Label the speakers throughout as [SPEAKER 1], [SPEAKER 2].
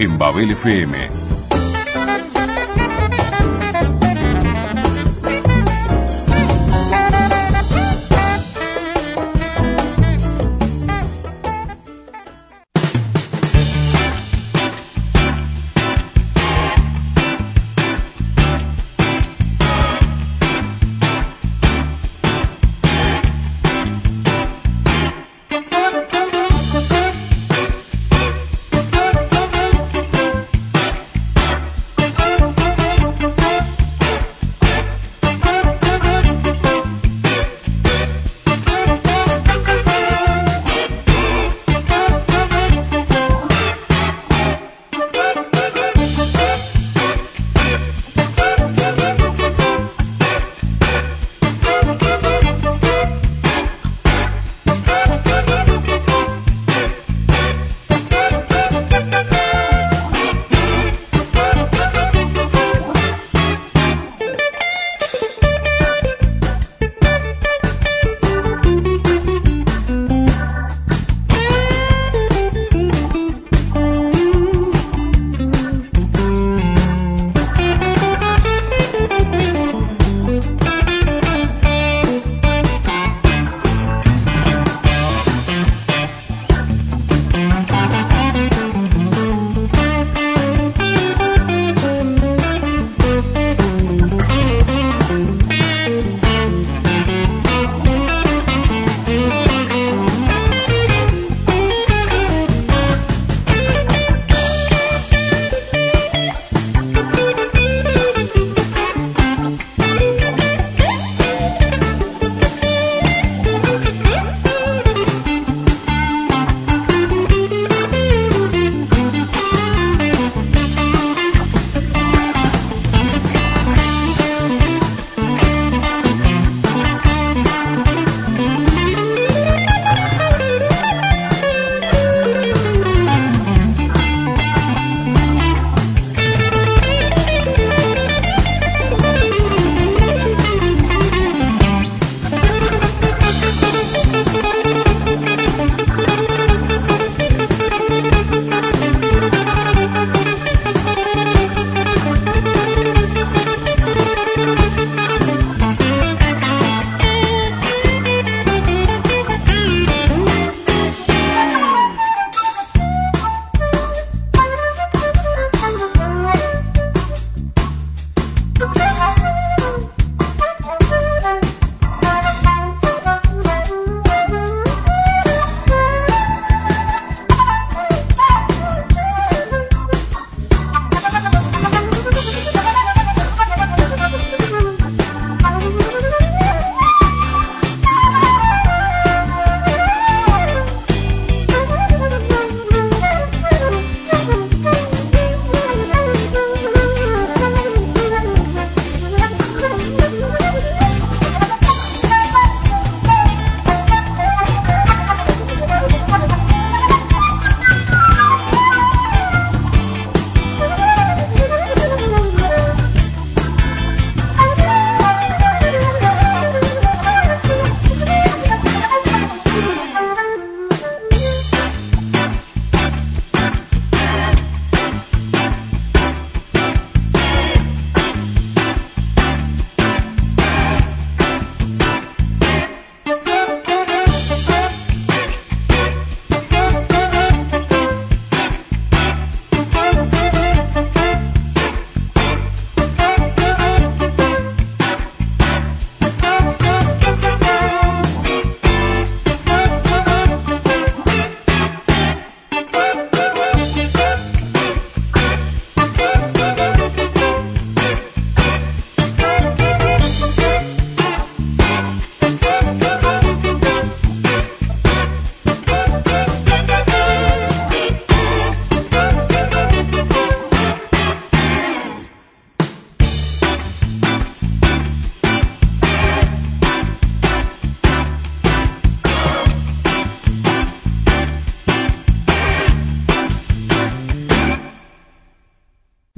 [SPEAKER 1] en Babel FM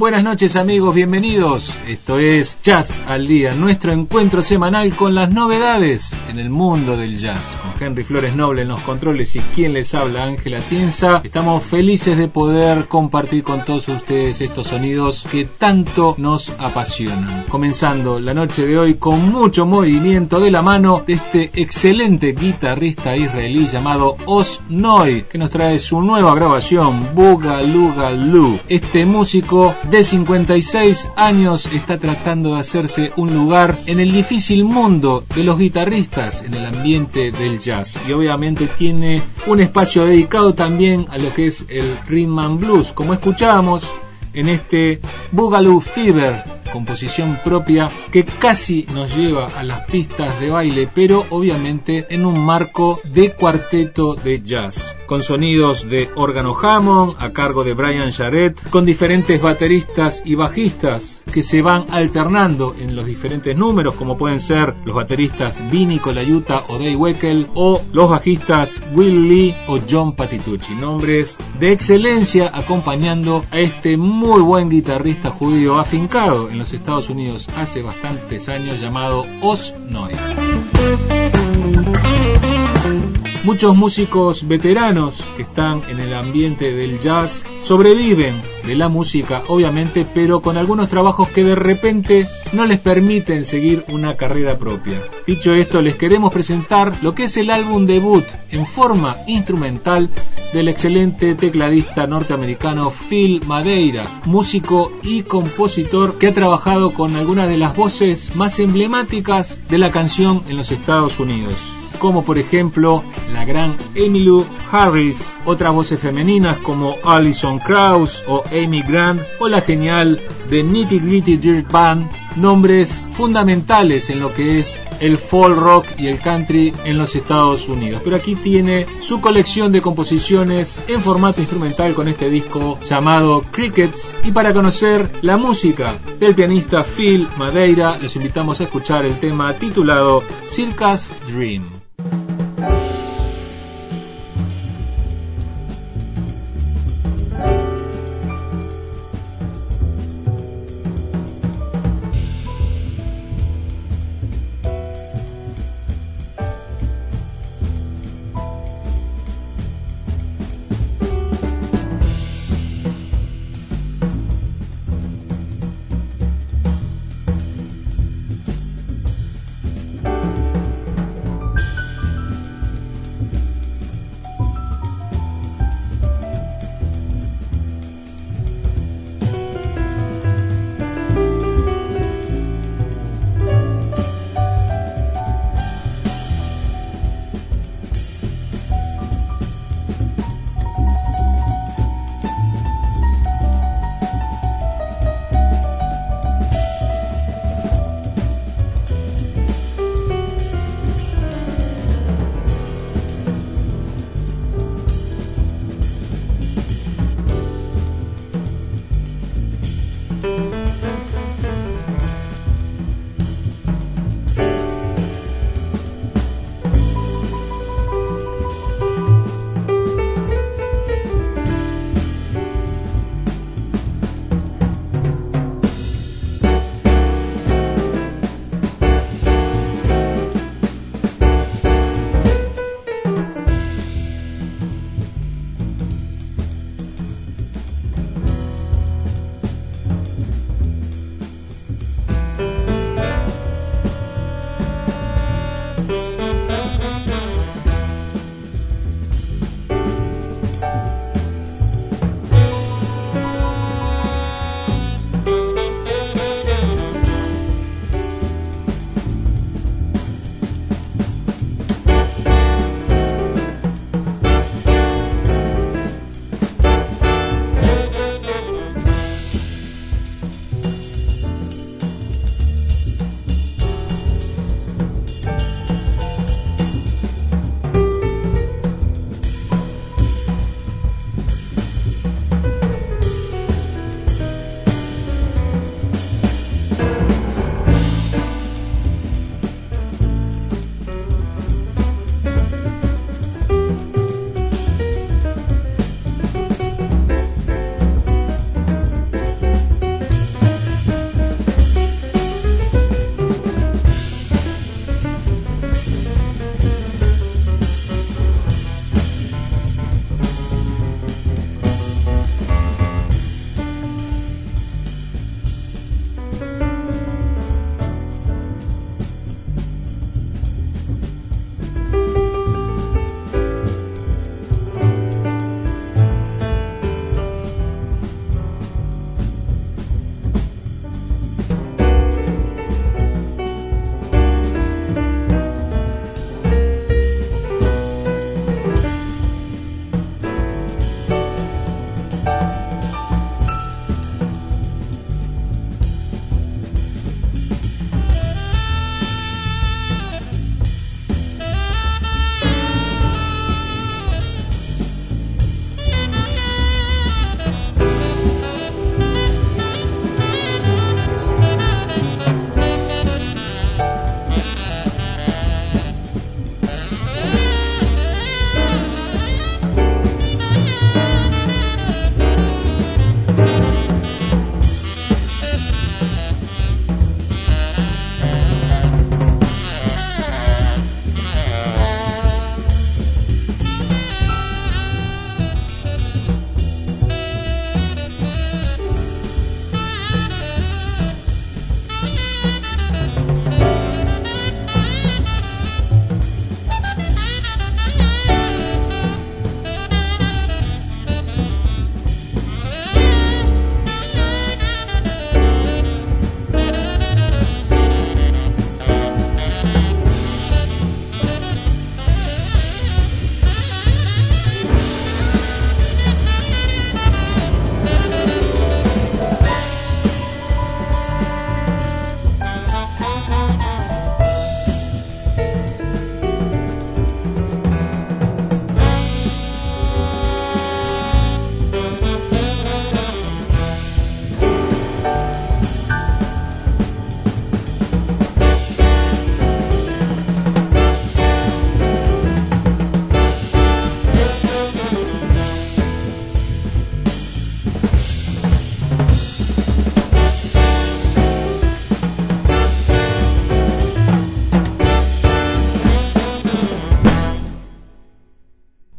[SPEAKER 2] Buenas noches amigos, bienvenidos. Esto es Jazz al Día, nuestro encuentro semanal con las novedades en el mundo del jazz. Con Henry Flores Noble en los controles y quien les habla, Ángela Tienza. Estamos felices de poder compartir con todos ustedes estos sonidos que tanto nos apasionan. Comenzando la noche de hoy con mucho movimiento de la mano de este excelente guitarrista israelí llamado Os Noy, que nos trae su nueva grabación, Lu. Este músico de 56 años está tratando de hacerse un lugar en el difícil mundo de los guitarristas en el ambiente del jazz. Y obviamente tiene un espacio dedicado también a lo que es el rhythm and blues como escuchábamos en este Boogaloo Fever composición propia que casi nos lleva a las pistas de baile, pero obviamente en un marco de cuarteto de jazz, con sonidos de órgano Hammond a cargo de Brian Jarrett, con diferentes bateristas y bajistas que se van alternando en los diferentes números, como pueden ser los bateristas Vinny Colaiuta o Dave Weckel, o los bajistas Will Lee o John Patitucci, nombres de excelencia acompañando a este muy buen guitarrista judío afincado en los Estados Unidos hace bastantes años llamado Osnoy. Muchos músicos veteranos que están en el ambiente del jazz sobreviven de la música, obviamente, pero con algunos trabajos que de repente no les permiten seguir una carrera propia. Dicho esto, les queremos presentar lo que es el álbum debut en forma instrumental del excelente tecladista norteamericano Phil Madeira, músico y compositor que ha trabajado con algunas de las voces más emblemáticas de la canción en los Estados Unidos como por ejemplo la gran Emmylou Harris, otras voces femeninas como Alison Krauss o Amy Grant o la genial The Nitty Gritty Dirt Band, nombres fundamentales en lo que es el folk rock y el country en los Estados Unidos. Pero aquí tiene su colección de composiciones en formato instrumental con este disco llamado Crickets y para conocer la música del pianista Phil Madeira les invitamos a escuchar el tema titulado Circus Dream.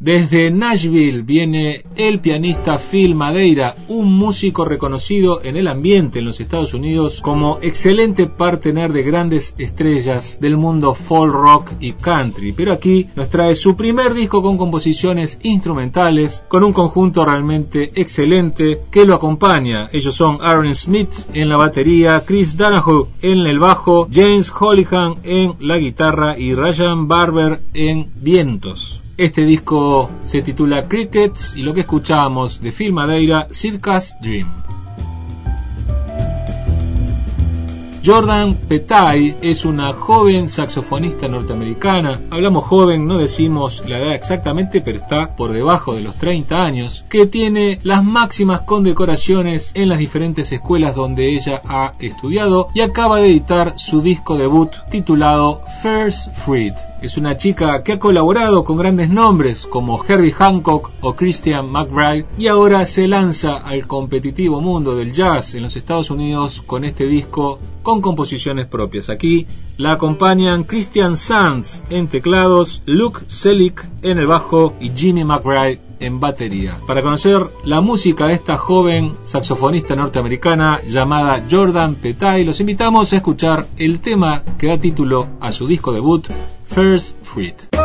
[SPEAKER 2] Desde Nashville viene el pianista Phil Madeira, un músico reconocido en el ambiente en los Estados Unidos como excelente partener de grandes estrellas del mundo folk rock y country, pero aquí nos trae su primer disco con composiciones instrumentales, con un conjunto realmente excelente que lo acompaña. Ellos son Aaron Smith en la batería, Chris Danahoe en el bajo, James Hollihan en la guitarra y Ryan Barber en vientos. Este disco se titula Crickets y lo que escuchamos de Phil Madeira, Circus Dream. Jordan Petay es una joven saxofonista norteamericana. Hablamos joven, no decimos la edad exactamente, pero está por debajo de los 30 años, que tiene las máximas condecoraciones en las diferentes escuelas donde ella ha estudiado y acaba de editar su disco debut titulado First Fruit. Es una chica que ha colaborado con grandes nombres como Herbie Hancock o Christian McBride y ahora se lanza al competitivo mundo del jazz en los Estados Unidos con este disco con composiciones propias. Aquí la acompañan Christian Sands en teclados, Luke Selick en el bajo y Jimmy McBride en batería. Para conocer la música de esta joven saxofonista norteamericana llamada Jordan Petay, los invitamos a escuchar el tema que da título a su disco debut, First Fruit.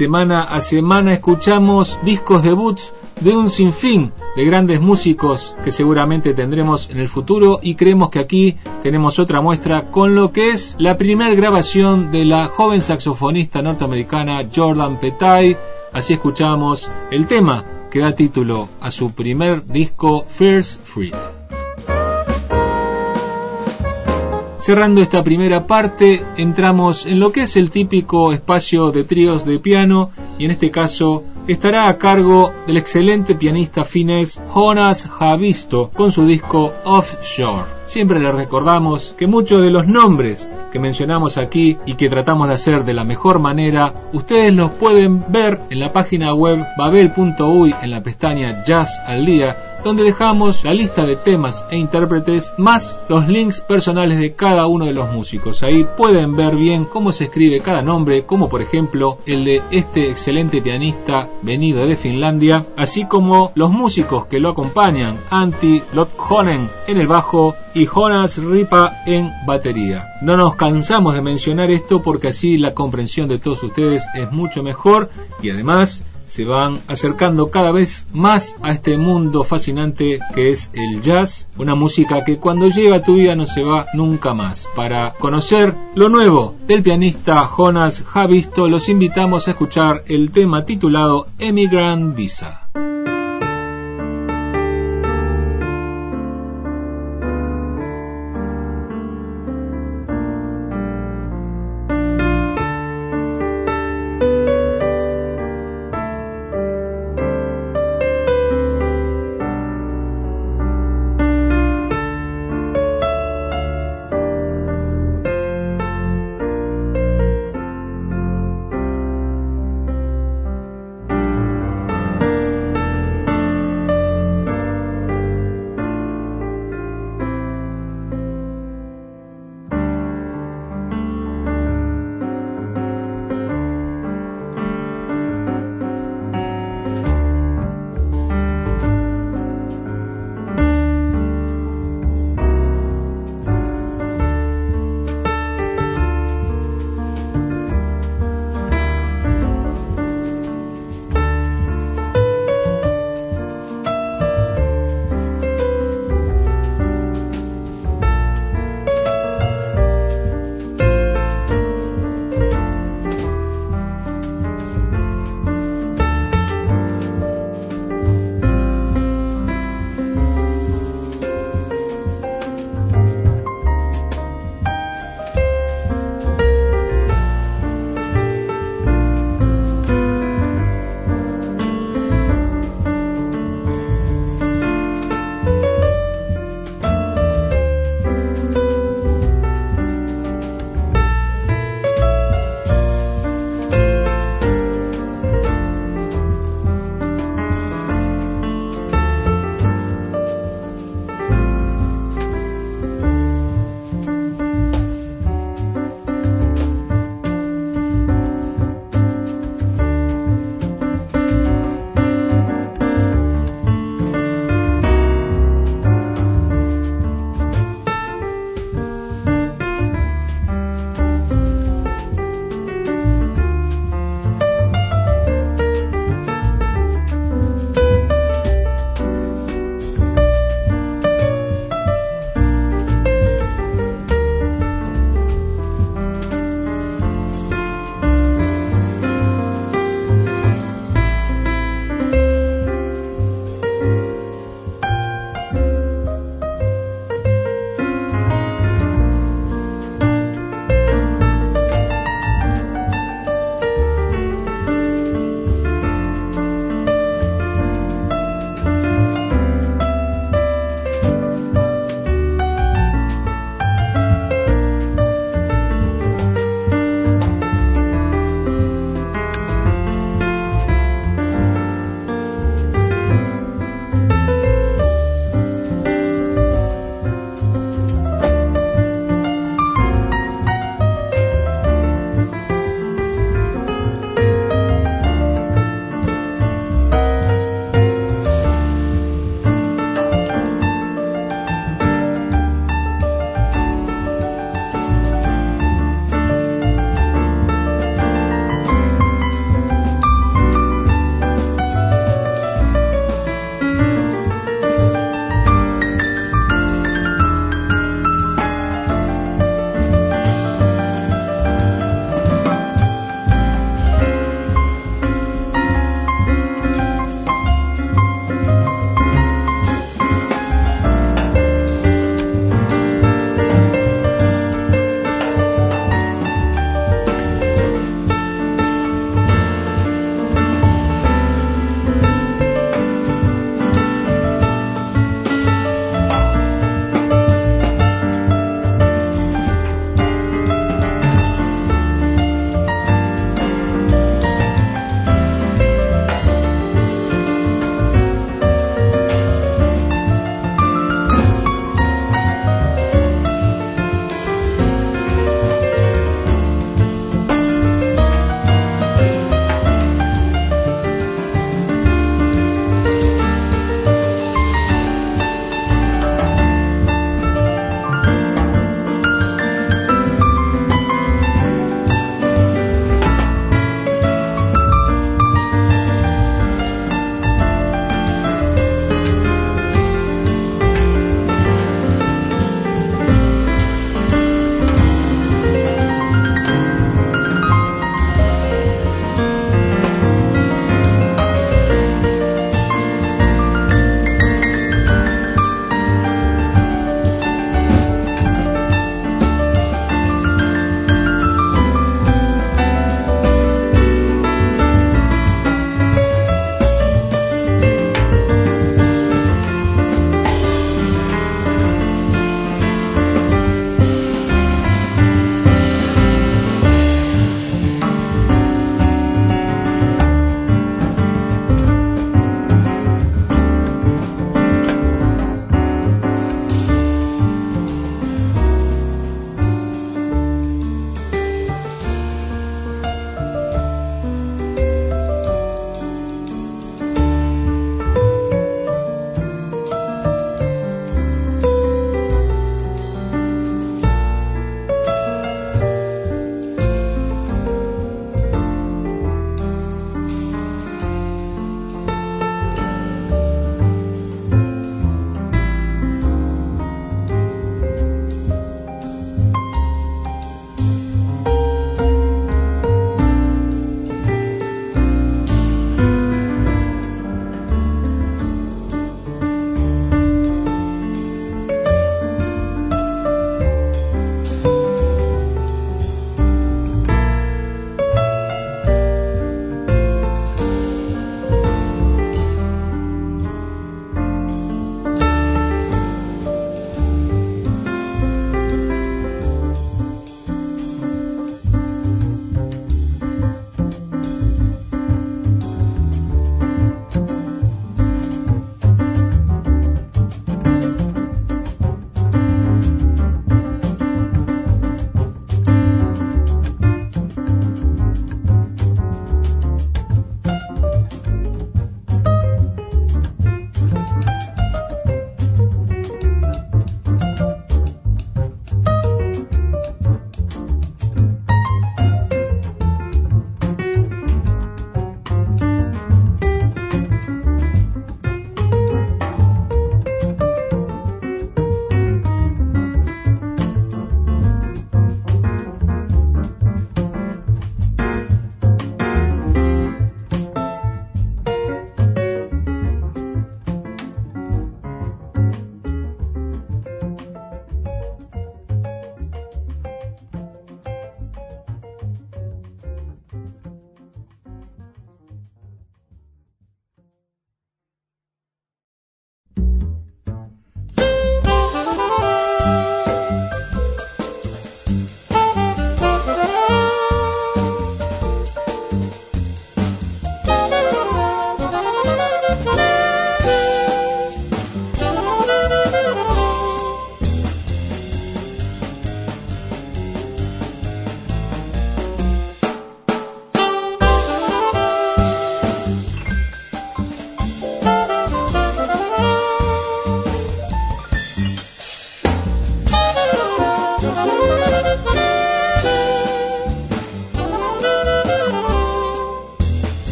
[SPEAKER 2] Semana a semana escuchamos discos debuts de un sinfín de grandes músicos que seguramente tendremos en el futuro y creemos que aquí tenemos otra muestra con lo que es la primera grabación de la joven saxofonista norteamericana Jordan Petay. Así escuchamos el tema que da título a su primer disco First Fruit. Cerrando esta primera parte, entramos en lo que es el típico espacio de tríos de piano y en este caso estará a cargo del excelente pianista finés Jonas Javisto con su disco Offshore. Siempre le recordamos que muchos de los nombres que mencionamos aquí y que tratamos de hacer de la mejor manera, ustedes los pueden ver en la página web babel.uy en la pestaña Jazz al día donde dejamos la lista de temas e intérpretes más los links personales de cada uno de los músicos. Ahí pueden ver bien cómo se escribe cada nombre, como por ejemplo el de este excelente pianista venido de Finlandia, así como los músicos que lo acompañan, Antti Lothonen en el bajo y Jonas Ripa en batería. No nos cansamos de mencionar esto porque así la comprensión de todos ustedes es mucho mejor y además se van acercando cada vez más a este mundo fascinante que es el jazz, una música que cuando llega a tu vida no se va nunca más. Para conocer lo nuevo del pianista Jonas Javisto, los invitamos a escuchar el tema titulado Emigrant Visa.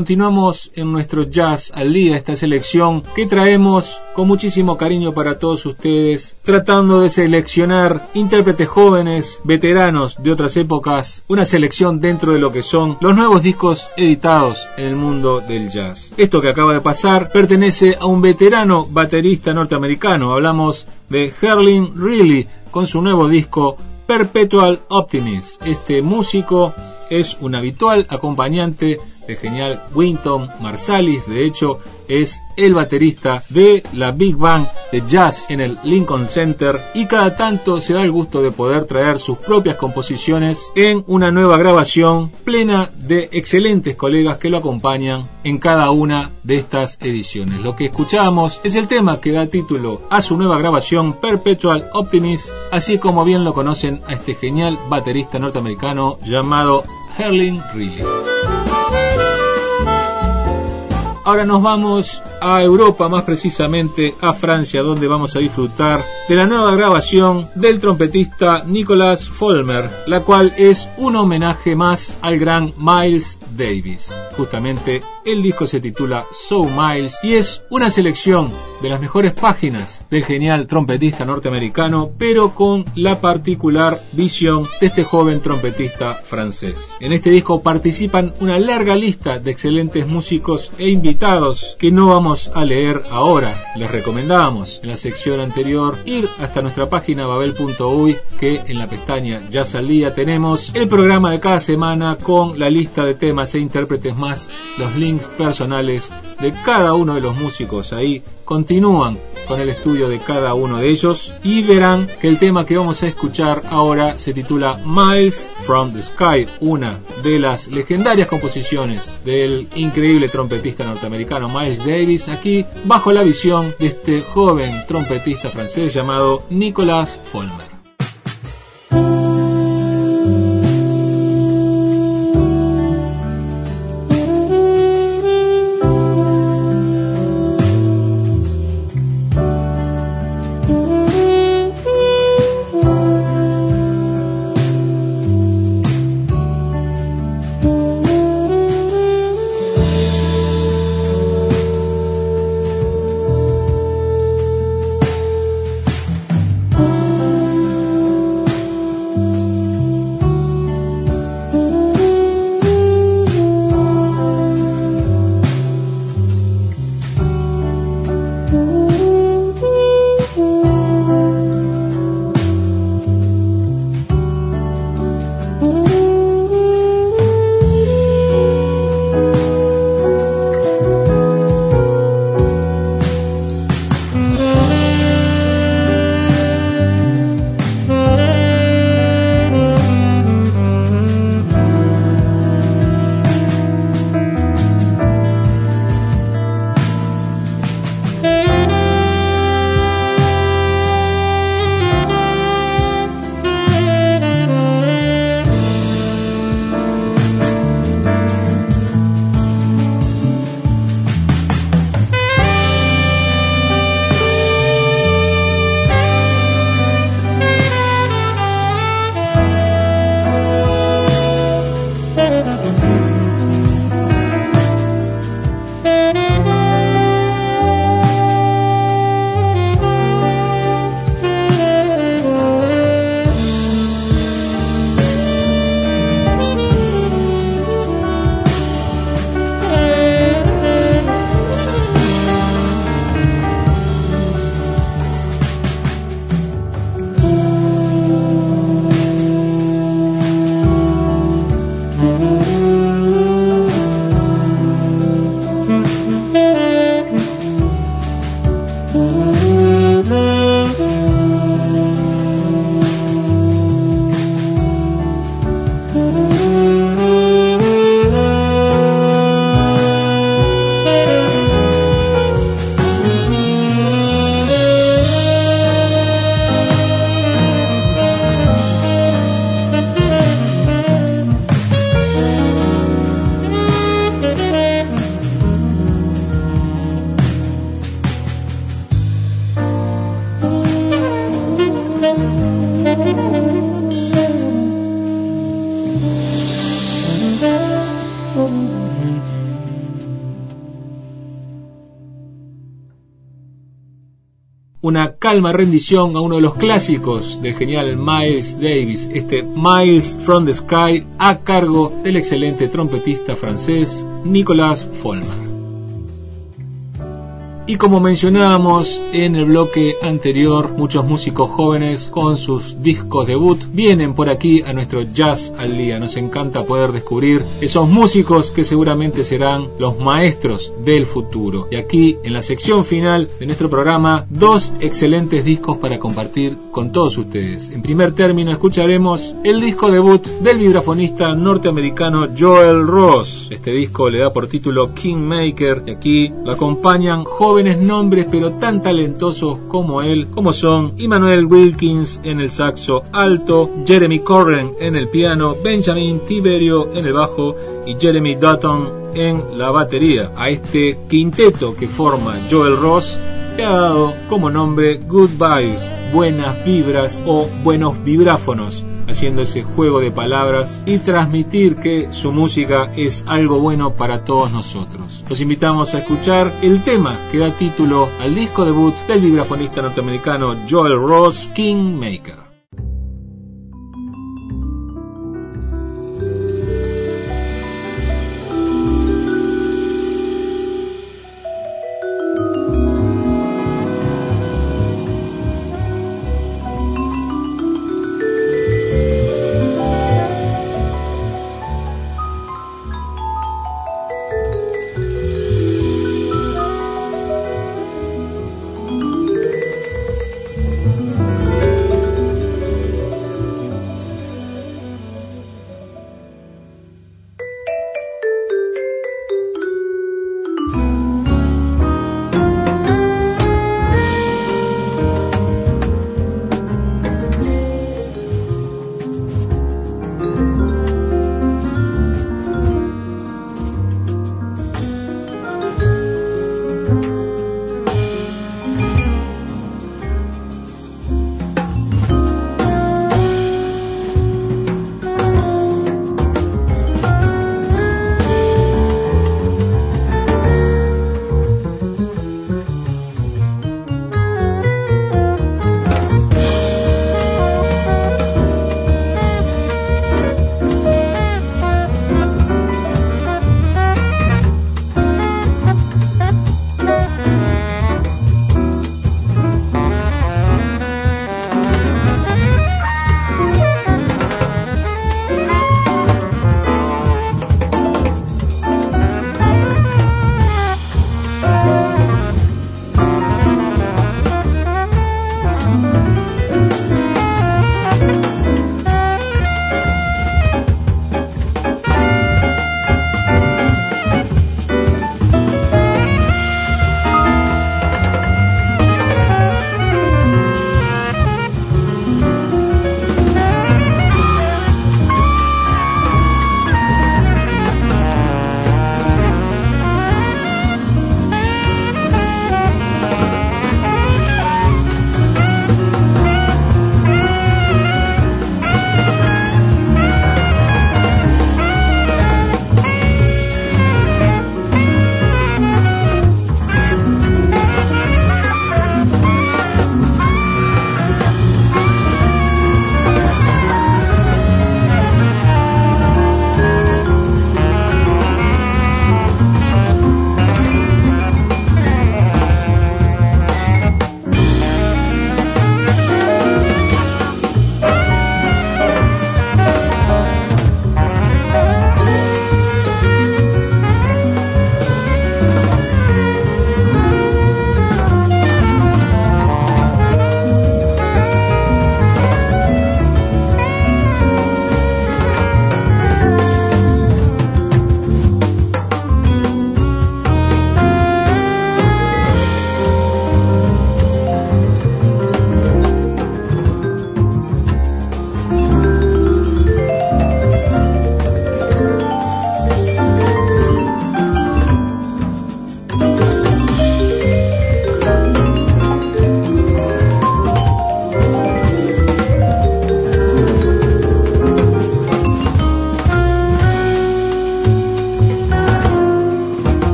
[SPEAKER 2] Continuamos en nuestro jazz al día, esta selección que traemos con muchísimo cariño para todos ustedes, tratando de seleccionar intérpretes jóvenes, veteranos de otras épocas, una selección dentro de lo que son los nuevos discos editados en el mundo del jazz. Esto que acaba de pasar pertenece a un veterano baterista norteamericano, hablamos de Herlin Reilly con su nuevo disco Perpetual Optimist. Este músico es un habitual acompañante del genial Winton Marsalis, de hecho es el baterista de la Big Bang de Jazz en el Lincoln Center y cada tanto se da el gusto de poder traer sus propias composiciones en una nueva grabación plena de excelentes colegas que lo acompañan en cada una de estas ediciones. Lo que escuchamos es el tema que da título a su nueva grabación Perpetual Optimist, así como bien lo conocen a este genial baterista norteamericano llamado Herling Reilly. Ahora nos vamos a Europa, más precisamente a Francia, donde vamos a disfrutar de la nueva grabación del trompetista Nicolas Folmer, la cual es un homenaje más al gran Miles Davis. Justamente el disco se titula So Miles y es una selección de las mejores páginas del genial trompetista norteamericano, pero con la particular visión de este joven trompetista francés. En este disco participan una larga lista de excelentes músicos e invitados que no vamos a leer ahora. Les recomendamos en la sección anterior ir hasta nuestra página babel.uy que en la pestaña Ya salía tenemos el programa de cada semana con la lista de temas e intérpretes más los links personales de cada uno de los músicos ahí continúan con el estudio de cada uno de ellos y verán que el tema que vamos a escuchar ahora se titula Miles from the Sky, una de las legendarias composiciones del increíble trompetista norteamericano Miles Davis, aquí bajo la visión de este joven trompetista francés llamado Nicolas Folmer. Calma rendición a uno de los clásicos del genial Miles Davis, este Miles from the Sky, a cargo del excelente trompetista francés Nicolas Follmer. Y como mencionábamos en el bloque anterior, muchos músicos jóvenes con sus discos debut vienen por aquí a nuestro Jazz al Día. Nos encanta poder descubrir esos músicos que seguramente serán los maestros del futuro. Y aquí, en la sección final de nuestro programa, dos excelentes discos para compartir con todos ustedes. En primer término, escucharemos el disco debut del vibrafonista norteamericano Joel Ross. Este disco le da por título Kingmaker y aquí lo acompañan jóvenes nombres pero tan talentosos como él, como son Emmanuel Wilkins en el saxo alto, Jeremy Corren en el piano, Benjamin Tiberio en el bajo y Jeremy Dutton en la batería. A este quinteto que forma Joel Ross le ha dado como nombre Good Vibes, buenas vibras o buenos vibráfonos haciendo ese juego de palabras y transmitir que su música es algo bueno para todos nosotros. Los invitamos a escuchar el tema que da título al disco debut del vibrafonista norteamericano Joel Ross, Kingmaker.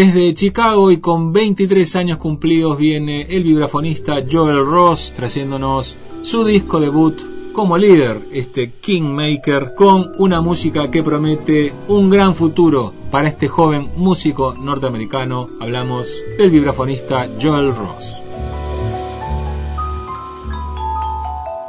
[SPEAKER 2] Desde Chicago y con 23 años cumplidos viene el vibrafonista Joel Ross trayéndonos su disco debut como líder, este Kingmaker, con una música que promete un gran futuro para este joven músico norteamericano. Hablamos del vibrafonista Joel Ross.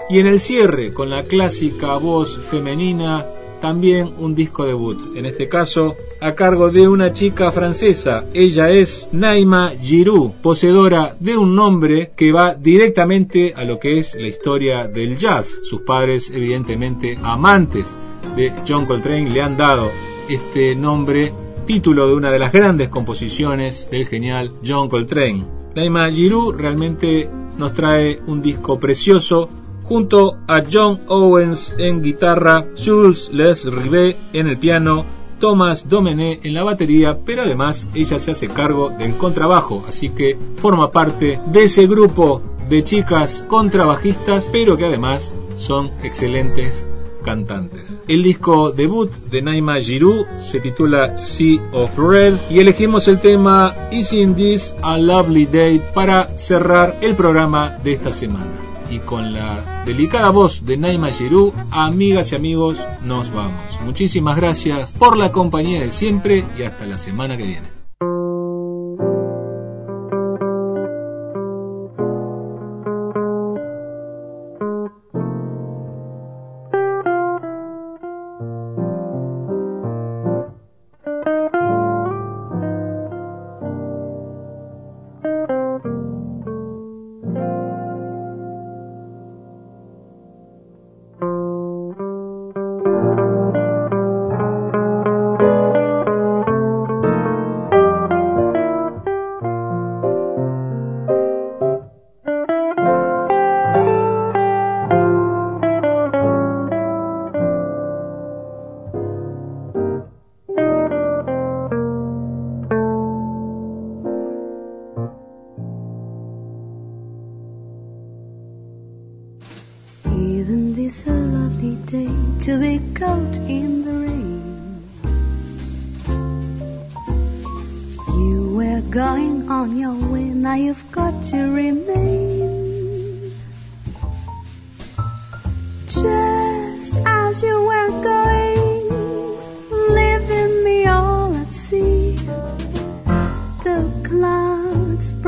[SPEAKER 2] Y en el cierre, con la clásica voz femenina, también un disco debut, en este caso a cargo de una chica francesa. Ella es Naima Giroux, poseedora de un nombre que va directamente a lo que es la historia del jazz. Sus padres, evidentemente amantes de John Coltrane, le han dado este nombre, título de una de las grandes composiciones del genial John Coltrane. Naima Giroux realmente nos trae un disco precioso junto a John Owens en guitarra, Jules Les Rivet en el piano, Thomas Domené en la batería, pero además ella se hace cargo del contrabajo, así que forma parte de ese grupo de chicas contrabajistas, pero que además son excelentes cantantes. El disco debut de Naima Giroux se titula Sea of Red y elegimos el tema Isn't This a Lovely Day para cerrar el programa de esta semana y con la delicada voz de Naima Giroux, amigas y amigos, nos vamos. Muchísimas gracias por la compañía de siempre y hasta la semana que viene.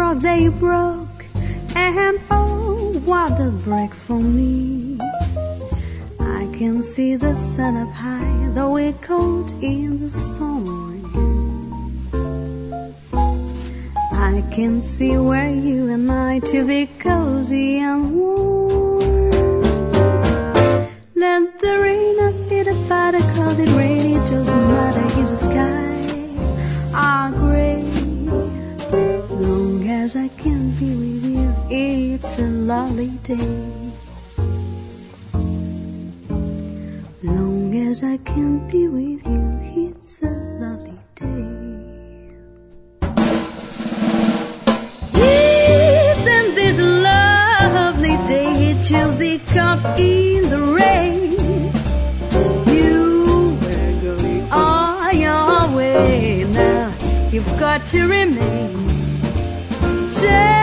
[SPEAKER 3] April they broke, and oh, what a break for me. I can see the sun up high, though it cold in the storm. I can see where you and I to be cozy and warm. Let the rain up be the particle, the rain it doesn't matter in the sky. Are gray, long as I can be with you. It's a lovely day. Long as I can be with you, it's a lovely day. Even this lovely day, it chills be caught in the rain. You are your way now, You've got to remain shame.